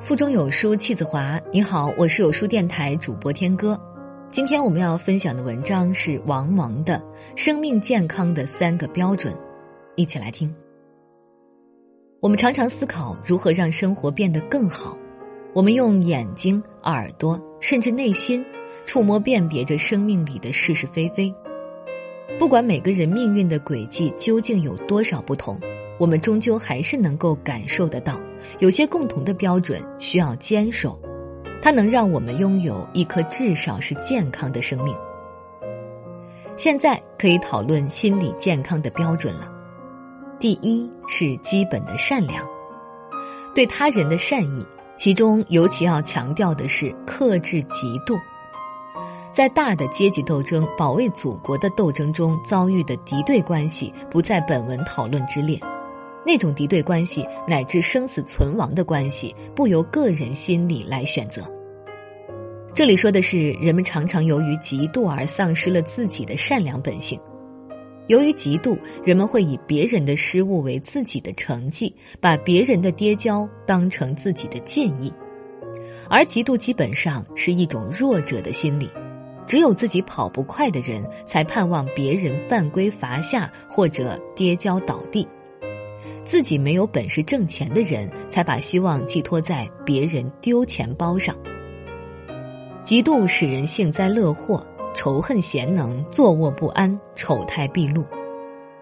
腹中有书气自华。你好，我是有书电台主播天歌。今天我们要分享的文章是王蒙的《生命健康的三个标准》，一起来听。我们常常思考如何让生活变得更好，我们用眼睛、耳朵，甚至内心，触摸辨别着生命里的是是非非。不管每个人命运的轨迹究竟有多少不同。我们终究还是能够感受得到，有些共同的标准需要坚守，它能让我们拥有一颗至少是健康的生命。现在可以讨论心理健康的标准了。第一是基本的善良，对他人的善意，其中尤其要强调的是克制嫉妒。在大的阶级斗争、保卫祖国的斗争中遭遇的敌对关系，不在本文讨论之列。那种敌对关系乃至生死存亡的关系，不由个人心理来选择。这里说的是，人们常常由于嫉妒而丧失了自己的善良本性。由于嫉妒，人们会以别人的失误为自己的成绩，把别人的跌跤当成自己的建议。而嫉妒基本上是一种弱者的心理，只有自己跑不快的人，才盼望别人犯规罚下或者跌跤倒地。自己没有本事挣钱的人，才把希望寄托在别人丢钱包上。嫉妒使人幸灾乐祸，仇恨贤能，坐卧不安，丑态毕露。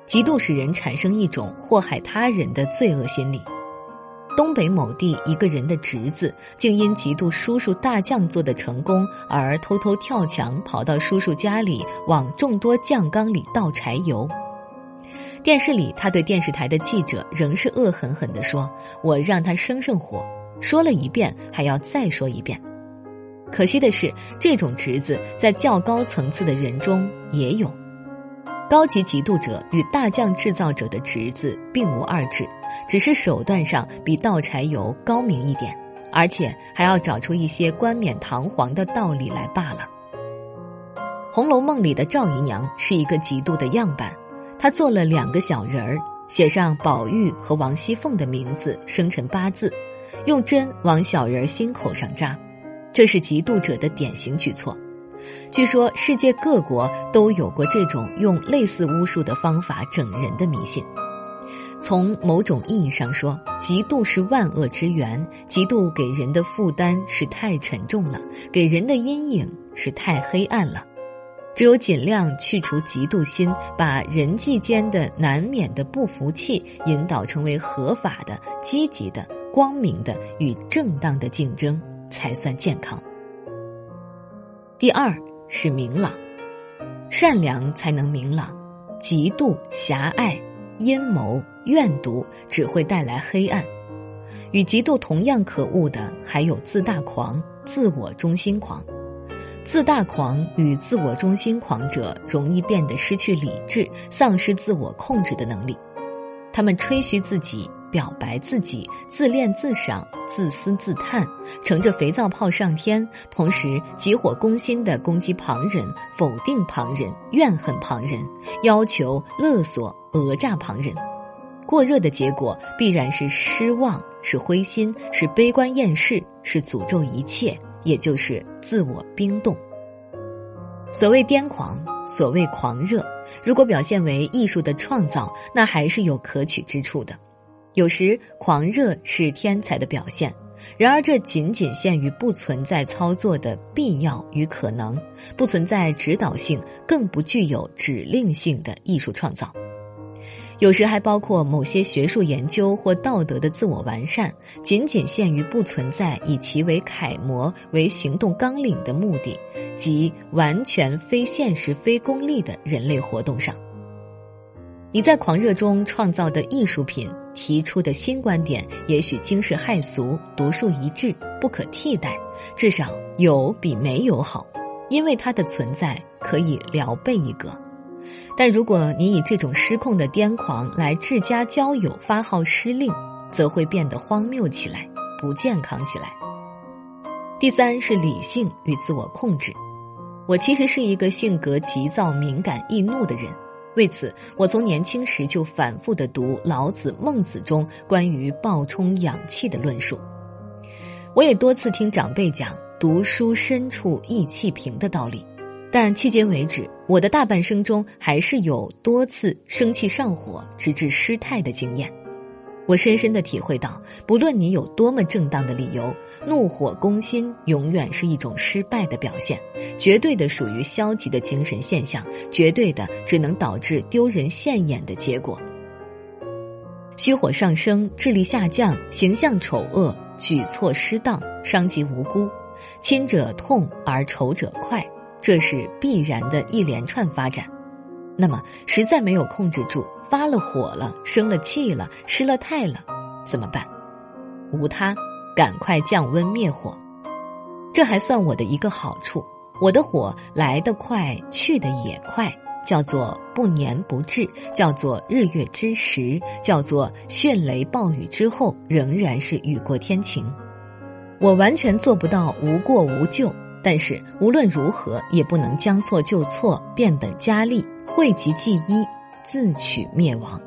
嫉妒使人产生一种祸害他人的罪恶心理。东北某地一个人的侄子，竟因嫉妒叔叔大酱做的成功，而偷偷跳墙跑到叔叔家里，往众多酱缸里倒柴油。电视里，他对电视台的记者仍是恶狠狠地说：“我让他生生火，说了一遍还要再说一遍。”可惜的是，这种侄子在较高层次的人中也有。高级嫉妒者与大将制造者的侄子并无二致，只是手段上比倒柴油高明一点，而且还要找出一些冠冕堂皇的道理来罢了。《红楼梦》里的赵姨娘是一个嫉妒的样板。他做了两个小人儿，写上宝玉和王熙凤的名字，生辰八字，用针往小人心口上扎，这是嫉妒者的典型举措。据说世界各国都有过这种用类似巫术的方法整人的迷信。从某种意义上说，嫉妒是万恶之源，嫉妒给人的负担是太沉重了，给人的阴影是太黑暗了。只有尽量去除嫉妒心，把人际间的难免的不服气引导成为合法的、积极的、光明的与正当的竞争，才算健康。第二是明朗，善良才能明朗，嫉妒、狭隘、阴谋、怨毒只会带来黑暗。与嫉妒同样可恶的还有自大狂、自我中心狂。自大狂与自我中心狂者容易变得失去理智，丧失自我控制的能力。他们吹嘘自己，表白自己，自恋自赏，自私自叹，乘着肥皂泡上天，同时急火攻心的攻击旁人，否定旁人，怨恨旁人，要求勒索讹诈旁人。过热的结果必然是失望，是灰心，是悲观厌世，是诅咒一切。也就是自我冰冻。所谓癫狂，所谓狂热，如果表现为艺术的创造，那还是有可取之处的。有时狂热是天才的表现，然而这仅仅限于不存在操作的必要与可能，不存在指导性，更不具有指令性的艺术创造。有时还包括某些学术研究或道德的自我完善，仅仅限于不存在以其为楷模、为行动纲领的目的，即完全非现实、非功利的人类活动上。你在狂热中创造的艺术品，提出的新观点，也许惊世骇俗、独树一帜、不可替代，至少有比没有好，因为它的存在可以聊备一格。但如果你以这种失控的癫狂来治家交友、发号施令，则会变得荒谬起来，不健康起来。第三是理性与自我控制。我其实是一个性格急躁、敏感、易怒的人，为此，我从年轻时就反复的读老子、孟子中关于暴冲养气的论述。我也多次听长辈讲“读书深处意气平”的道理，但迄今为止，我的大半生中还是有多次生气上火，直至失态的经验。我深深的体会到，不论你有多么正当的理由，怒火攻心永远是一种失败的表现，绝对的属于消极的精神现象，绝对的只能导致丢人现眼的结果。虚火上升，智力下降，形象丑恶，举措失当，伤及无辜，亲者痛而仇者快，这是必然的一连串发展。那么，实在没有控制住。发了火了，生了气了，失了态了，怎么办？无他，赶快降温灭火。这还算我的一个好处，我的火来得快，去得也快，叫做不粘不滞，叫做日月之时，叫做迅雷暴雨之后仍然是雨过天晴。我完全做不到无过无咎，但是无论如何也不能将错就错，变本加厉，讳疾忌医。自取灭亡。